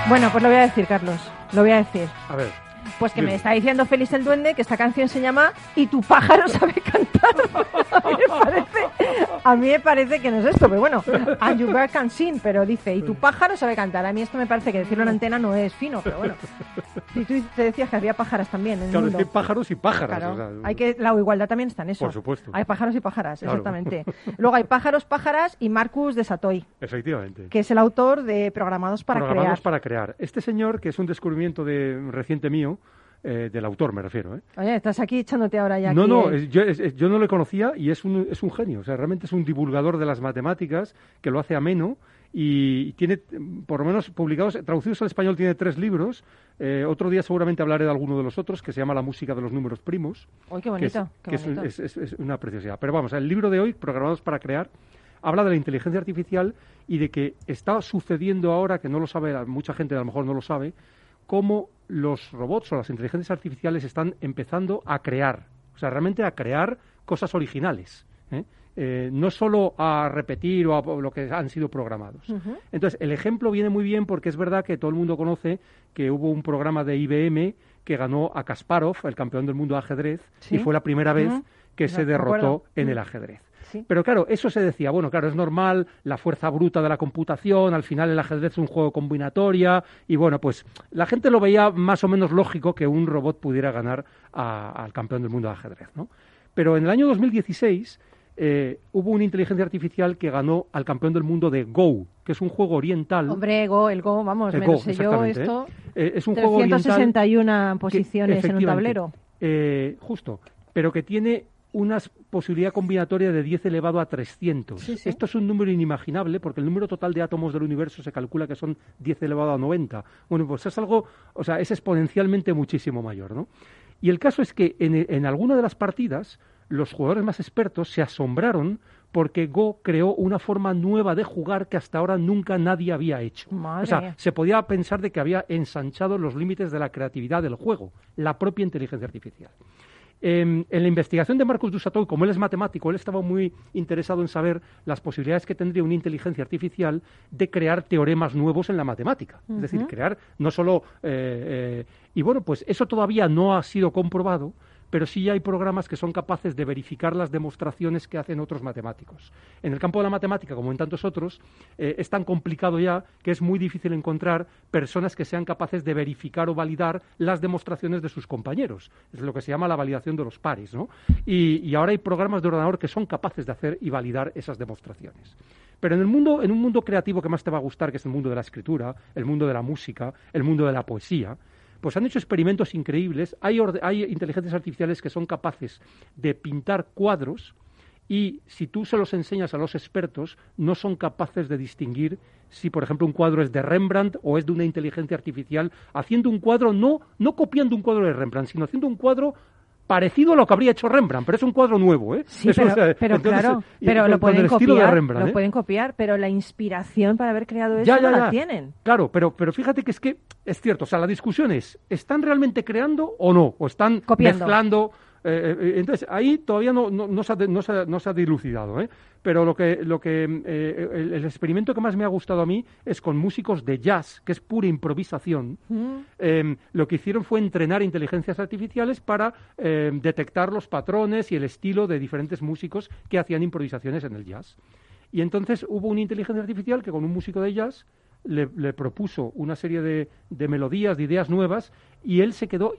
Bueno, pues lo voy a decir, Carlos. Lo voy a decir. A ver. Pues que me está diciendo Félix el Duende que esta canción se llama Y tu pájaro sabe cantar. A mí me parece, a mí me parece que no es esto, pero bueno, And you bird can sing, pero dice Y tu pájaro sabe cantar. A mí esto me parece que decirlo en antena no es fino, pero bueno. Y tú te decías que había pájaras también en el Claro, es que hay pájaros y pájaras. Claro, o sea, hay que, la igualdad también está en eso. Por supuesto. Hay pájaros y pájaras, Claro. exactamente. Luego hay pájaros, pájaras y Marcus de Satoy, Efectivamente. que es el autor de Programados para Programados Crear. para crear. Este señor, que es un descubrimiento de reciente mío, eh, del autor me refiero, ¿eh? Oye, estás aquí echándote ahora ya. No, aquí, no, es- yo, es- yo no le conocía y es un, es un genio. O sea, realmente es un divulgador de las matemáticas que lo hace ameno y tiene, por lo menos publicados, traducidos al español, tiene tres libros. Eh, otro día seguramente hablaré de alguno de los otros, que se llama La música de los números primos. Uy, qué bonito, que es un- bonito. es- es- es una preciosidad. Pero vamos, el libro de hoy, Programados para Crear, habla de la inteligencia artificial y de que está sucediendo ahora, que no lo sabe, mucha gente a lo mejor no lo sabe, cómo los robots o las inteligencias artificiales están empezando a crear, o sea, realmente a crear cosas originales. ¿eh? Eh, no solo a repetir o a lo que han sido programados. Entonces, el ejemplo viene muy bien porque es verdad que todo el mundo conoce que hubo un programa de IBM que ganó a Kasparov, el campeón del mundo de ajedrez, Sí. y fue la primera vez que se derrotó en el ajedrez. Sí. Pero claro, eso se decía, bueno, claro, es normal, la fuerza bruta de la computación, al final el ajedrez es un juego combinatoria, y bueno, pues la gente lo veía más o menos lógico que un robot pudiera ganar a- al campeón del mundo de ajedrez, ¿no? Pero en el año 2016 eh, hubo una inteligencia artificial que ganó al campeón del mundo de Go, que es un juego oriental. Hombre, Go, el Go, vamos, El me Go, lo sé yo esto. ¿eh? Eh, es un juego oriental 361 que- posiciones en un tablero. eh, justo, pero que tiene una posibilidad combinatoria de 10 elevado a 300. Sí, sí. Esto es un número inimaginable porque el número total de átomos del universo se calcula que son 10 elevado a 90. Bueno, pues es algo, o sea, es exponencialmente muchísimo mayor, ¿no? Y el caso es que en, en alguna de las partidas los jugadores más expertos se asombraron porque Go creó una forma nueva de jugar que hasta ahora nunca nadie había hecho. Madre o sea, se podía pensar de que había ensanchado los límites de la creatividad del juego, la propia inteligencia artificial. Em, en la investigación de Marcus Dussatoy, como él es matemático, él estaba muy interesado en saber las posibilidades que tendría una inteligencia artificial de crear teoremas nuevos en la matemática. Es decir, crear no solo... eh, eh, y bueno, pues eso todavía no ha sido comprobado, pero sí hay programas que son capaces de verificar las demostraciones que hacen otros matemáticos. En el campo de la matemática, como en tantos otros, eh, es tan complicado ya que es muy difícil encontrar personas que sean capaces de verificar o validar las demostraciones de sus compañeros. Es lo que se llama la validación de los pares, ¿no? Y, y ahora hay programas de ordenador que son capaces de hacer y validar esas demostraciones. Pero en el mundo, en un mundo creativo que más te va a gustar, que es el mundo de la escritura, el mundo de la música, el mundo de la poesía, pues han hecho experimentos increíbles. Hay, hay inteligencias artificiales que son capaces de pintar cuadros y si tú se los enseñas a los expertos, no son capaces de distinguir si, por ejemplo, un cuadro es de Rembrandt o es de una inteligencia artificial, haciendo un cuadro, no, no copiando un cuadro de Rembrandt, sino haciendo un cuadro parecido a lo que habría hecho Rembrandt, pero es un cuadro nuevo, ¿eh? Sí, Eso, pero, o sea, pero entonces, claro, y pero lo pueden copiar, lo ¿eh? pueden copiar, pero la inspiración para haber creado eso Ya, ya, no ya. la tienen. Claro, pero, pero fíjate que es que es cierto, o sea, la discusión es, ¿están realmente creando o no? ¿O están Copiando. mezclando? Eh, eh, entonces, ahí todavía no, no, no se, ha, no, se ha- no se ha dilucidado, ¿eh? Pero lo que, lo que eh, el, el experimento que más me ha gustado a mí es con músicos de jazz, que es pura improvisación. Eh, lo que hicieron fue entrenar inteligencias artificiales para eh, detectar los patrones y el estilo de diferentes músicos que hacían improvisaciones en el jazz. Y entonces hubo una inteligencia artificial que con un músico de jazz le, le propuso una serie de, de melodías, de ideas nuevas, y él se quedó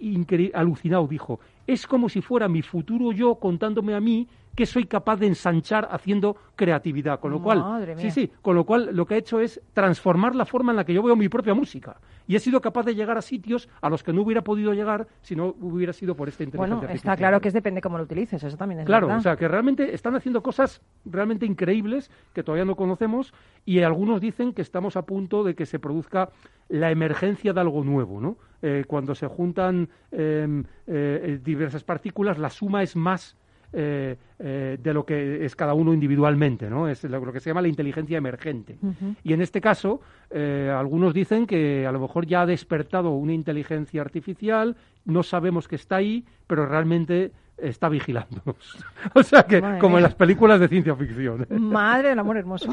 alucinado. Dijo, es como si fuera mi futuro yo contándome a mí que soy capaz de ensanchar haciendo creatividad. Con lo cual, Madre sí, mía. sí, con lo cual lo que ha hecho es transformar la forma en la que yo veo mi propia música. Y he sido capaz de llegar a sitios a los que no hubiera podido llegar si no hubiera sido por esta inteligencia Bueno, está claro que es depende cómo lo utilices, eso también es Claro, verdad. o sea, que realmente están haciendo cosas realmente increíbles que todavía no conocemos y algunos dicen que estamos a punto de que se produzca la emergencia de algo nuevo, ¿no? Eh, cuando se juntan eh, eh, diversas partículas, la suma es más eh, eh, de lo que es cada uno individualmente, ¿no? Es lo, lo que se llama la inteligencia emergente. Y en este caso, eh, algunos dicen que a lo mejor ya ha despertado una inteligencia artificial, no sabemos que está ahí, pero realmente está vigilándonos. o sea que, Madre como en las películas de ciencia ficción. Madre del amor hermoso.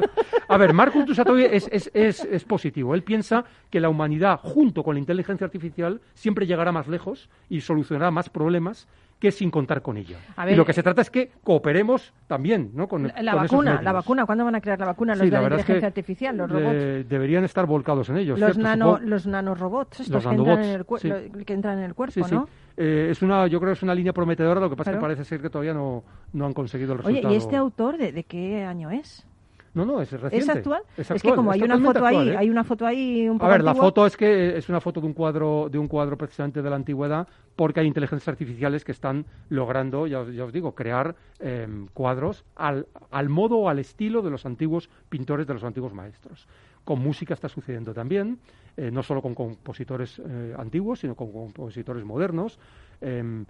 A ver, Marcus Dussatoy es, es, es, es positivo. Él piensa que la humanidad, junto con la inteligencia artificial, siempre llegará más lejos y solucionará más problemas que sin contar con ella. Y lo que se trata es que cooperemos también, ¿no? Con, La, con vacuna, la vacuna, ¿cuándo van a crear la vacuna? Los Sí, de la es que inteligencia artificial, los robots. de- deberían estar volcados en ellos. Los, ¿cierto? nano, los nanorobots, estos Los que, entran en nanobots, el cuer- sí. lo- que entran en el cuerpo, Sí. ¿no? Eh, es una, yo creo que es una línea prometedora, lo que pasa es que parece ser que todavía no, no han conseguido el Oye, resultado. ¿y este autor de, de qué año es? No, no, es reciente. ¿Es actual? Es, Es que como es hay una foto ahí, actual, ¿eh? hay una foto ahí un poco A ver, la foto es que es una foto de un cuadro, de un cuadro precisamente de la antigüedad, porque hay inteligencias artificiales que están logrando, ya os, ya os digo, crear eh, cuadros al, al modo o al estilo de los antiguos pintores, de los antiguos maestros. Con música está sucediendo también, eh, no solo con compositores eh, antiguos, sino con compositores modernos. Em,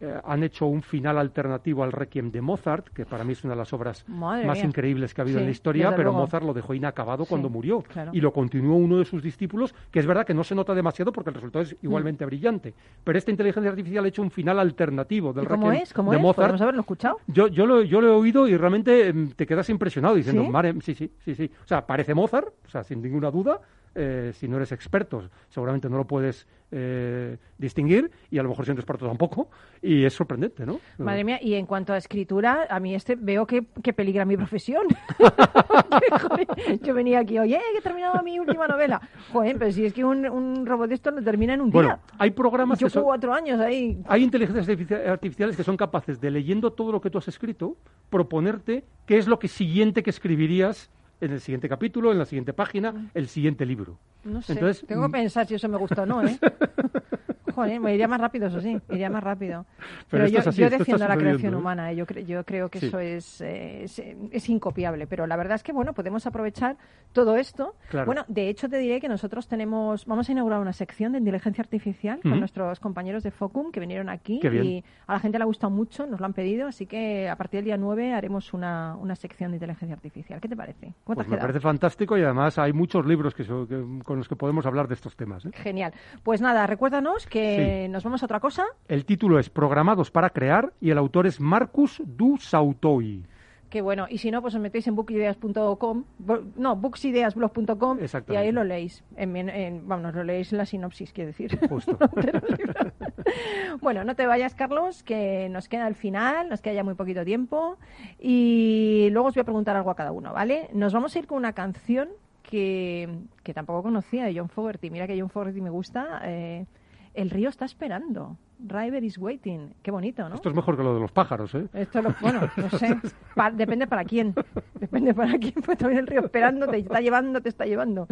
eh, han hecho un final alternativo al Requiem de Mozart, que para mí es una de las obras Madre más mía. increíbles que ha habido Sí, en la historia, pero luego. Mozart lo dejó inacabado Sí, cuando murió claro. y lo continuó uno de sus discípulos, que es verdad que no se nota demasiado porque el resultado es igualmente brillante. Pero esta inteligencia artificial ha hecho un final alternativo del Mm. ¿Y cómo Requiem es? ¿Cómo de es? Mozart. ¿Podemos haberlo escuchado? Yo, yo, lo, yo lo he oído y realmente em, te quedas impresionado diciendo, ¿Sí? "Mare- sí, sí, sí, sí. O sea, parece Mozart, o sea, sin ninguna duda. Eh, si no eres experto, seguramente no lo puedes eh, distinguir y a lo mejor si no eres experto tampoco. Y es sorprendente, ¿no? Madre mía, y en cuanto a escritura, a mí este veo que, que peligra mi profesión. Yo venía aquí, oye, que he terminado mi última novela. Joder, pero si es que un, un robot de esto lo termina en un Bueno, día. hay programas Yo que son- cuatro años ahí. Hay inteligencias artifici- artificiales que son capaces de, leyendo todo lo que tú has escrito, proponerte qué es lo que siguiente que escribirías en el siguiente capítulo, en la siguiente página, el siguiente libro. No sé, Entonces, tengo que mm, pensar si eso me gusta o no, ¿eh? joder, me iría más rápido, eso sí, iría más rápido. Pero Pero, yo, así, yo defiendo la creación ¿eh? humana, ¿eh? yo, cre- yo creo que Sí. eso es, eh, es, es incopiable. Pero la verdad es que, bueno, podemos aprovechar todo esto. Claro. Bueno, de hecho, te diré que nosotros tenemos, vamos a inaugurar una sección de inteligencia artificial con Ujú. nuestros compañeros de Focum que vinieron aquí y a la gente le ha gustado mucho, nos lo han pedido, así que a partir del día 9 haremos una, una sección de inteligencia artificial. ¿Qué te parece? ¿Cómo te Pues has me parece fantástico y además hay muchos libros que, so- que- con los que podemos hablar de estos temas. ¿eh? Genial. Pues nada, recuérdanos que nos vamos a otra cosa. El título es Programados para crear y el autor es Marcus Du Sautoy. Que bueno, y si no, pues os metéis en bookideas.com, bo- no, booksideasblog.com y ahí lo leéis. En, en- vamos, lo leéis en la sinopsis, quiero decir. Justo. bueno, no te vayas, Carlos, que nos queda el final, nos queda ya muy poquito tiempo. Y luego os voy a preguntar algo a cada uno, ¿vale? Nos vamos a ir con una canción que, que tampoco conocía de John Fogerty. Mira que John Fogerty me gusta. eh, el río está esperando. River is waiting. Qué bonito, ¿no? Esto es mejor que lo de los pájaros, ¿eh? Esto lo, bueno, no sé, Pa- depende para quién, depende para quién, pues también el río esperando, te está llevando, te está llevando.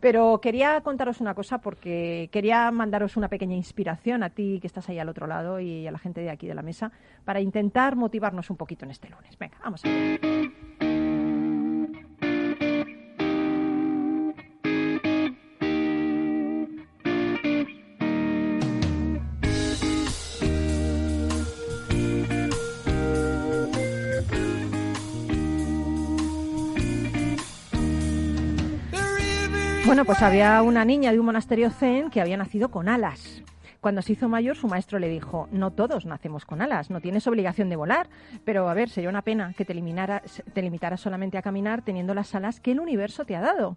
Pero quería contaros una cosa porque quería mandaros una pequeña inspiración a ti que estás ahí al otro lado y a la gente de aquí de la mesa para intentar motivarnos un poquito en este lunes. Venga, vamos a ver. Bueno, pues había una niña de un monasterio zen que había nacido con alas. Cuando se hizo mayor, su maestro le dijo, no todos nacemos con alas, no tienes obligación de volar, pero a ver, sería una pena que te, eliminara, te limitaras solamente a caminar teniendo las alas que el universo te ha dado.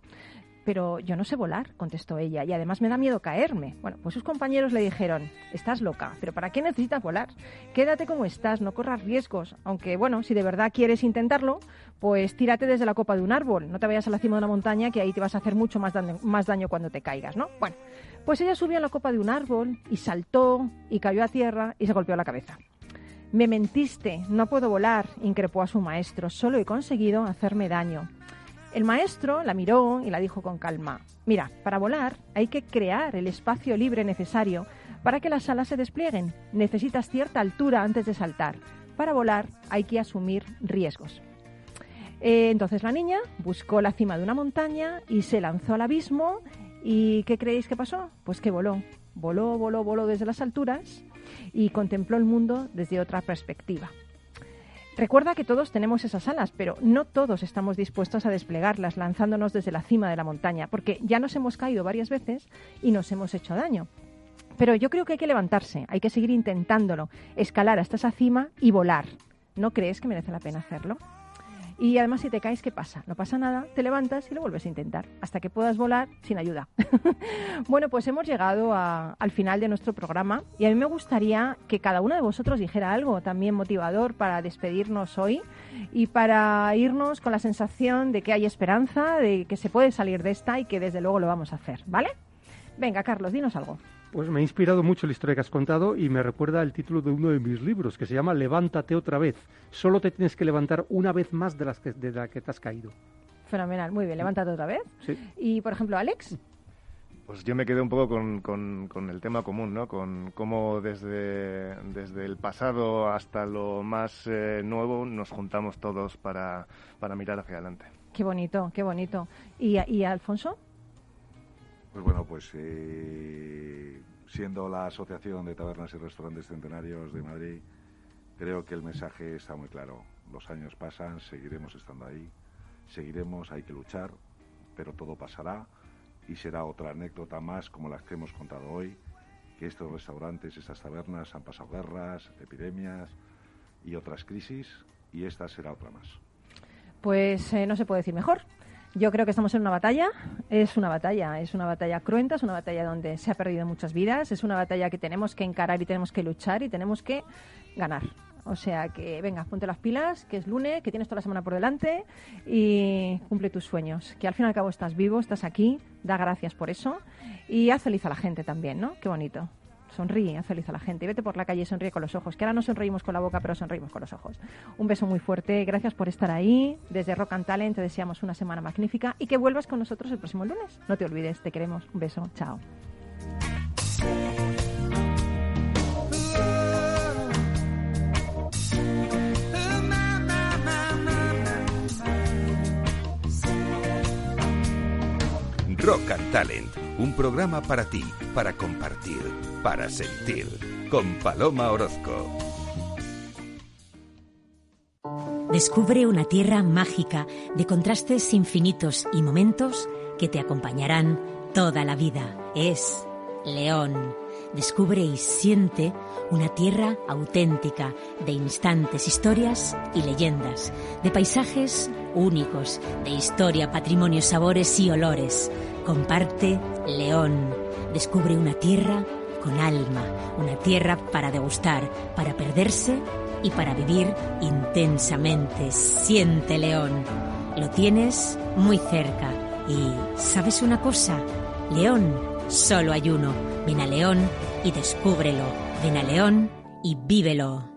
Pero yo no sé volar, contestó ella, y además me da miedo caerme. Bueno, pues sus compañeros le dijeron, estás loca, pero ¿para qué necesitas volar? Quédate como estás, no corras riesgos. Aunque, bueno, si de verdad quieres intentarlo, pues tírate desde la copa de un árbol, no te vayas a la cima de una montaña, que ahí te vas a hacer mucho más daño, cuando te caigas, ¿no? Bueno, pues ella subió a la copa de un árbol y saltó y cayó a tierra y se golpeó la cabeza. Me mentiste, no puedo volar, increpó a su maestro, solo he conseguido hacerme daño. El maestro la miró y la dijo con calma, mira, para volar hay que crear el espacio libre necesario para que las alas se desplieguen. Necesitas cierta altura antes de saltar. Para volar hay que asumir riesgos. Eh, entonces la niña buscó la cima de una montaña y se lanzó al abismo. ¿Y qué creéis que pasó? Pues que voló. Voló, voló, voló desde las alturas y contempló el mundo desde otra perspectiva. Recuerda que todos tenemos esas alas, pero no todos estamos dispuestos a desplegarlas lanzándonos desde la cima de la montaña, porque ya nos hemos caído varias veces y nos hemos hecho daño. Pero yo creo que hay que levantarse, hay que seguir intentándolo, escalar hasta esa cima y volar. ¿No crees que merece la pena hacerlo? Y además, si te caes, ¿qué pasa? No pasa nada, te levantas y lo vuelves a intentar, hasta que puedas volar sin ayuda. bueno, pues hemos llegado a- al final de nuestro programa y a mí me gustaría que cada uno de vosotros dijera algo también motivador para despedirnos hoy y para irnos con la sensación de que hay esperanza, de que se puede salir de esta y que desde luego lo vamos a hacer, ¿vale? Venga, Carlos, dinos algo. Pues me ha inspirado mucho la historia que has contado y me recuerda el título de uno de mis libros que se llama Levántate otra vez. Solo te tienes que levantar una vez más de, las que, de la que te has caído. Fenomenal, muy bien, levántate otra vez. Sí. Y, por ejemplo, Alex, Pues yo me quedé un poco con, con- con el tema común, ¿no? Con cómo desde, desde el pasado hasta lo más eh, nuevo nos juntamos todos para, para mirar hacia adelante. qué bonito, qué bonito. ¿Y, y Alfonso? Pues bueno, pues eh, siendo la Asociación de Tabernas y Restaurantes Centenarios de Madrid, creo que el mensaje está muy claro. Los años pasan, seguiremos estando ahí, seguiremos, hay que luchar, pero todo pasará y será otra anécdota más como las que hemos contado hoy, que estos restaurantes, estas tabernas han pasado guerras, epidemias y otras crisis y esta será otra más. Pues eh, no se puede decir mejor. Yo creo que estamos en una batalla, es una batalla, es una batalla cruenta, es una batalla donde se ha perdido muchas vidas, es una batalla que tenemos que encarar y tenemos que luchar y tenemos que ganar. O sea que, venga, ponte las pilas, que es lunes, que tienes toda la semana por delante y cumple tus sueños. Que al fin y al cabo estás vivo, estás aquí, da gracias por eso y haz feliz a la gente también, ¿no? Qué bonito sonríe, haz feliz a la gente. Vete por la calle y sonríe con los ojos, que ahora no sonreímos con la boca, pero sonreímos con los ojos. Un beso muy fuerte, gracias por estar ahí. Desde Rock and Talent te deseamos una semana magnífica y que vuelvas con nosotros el próximo lunes. No te olvides, te queremos. Un beso, chao. Rock and Talent un programa para ti, para compartir, para sentir, con Paloma Orozco. Descubre una tierra mágica de contrastes infinitos y momentos que te acompañarán toda la vida. Es León. Descubre y siente una tierra auténtica de instantes, historias y leyendas, de paisajes únicos, de historia, patrimonio, sabores y olores. Comparte León. Descubre una tierra con alma, una tierra para degustar, para perderse y para vivir intensamente. Siente León. Lo tienes muy cerca. Y ¿sabes una cosa? León, solo hay uno. Ven a León y descúbrelo. Ven a León y vívelo.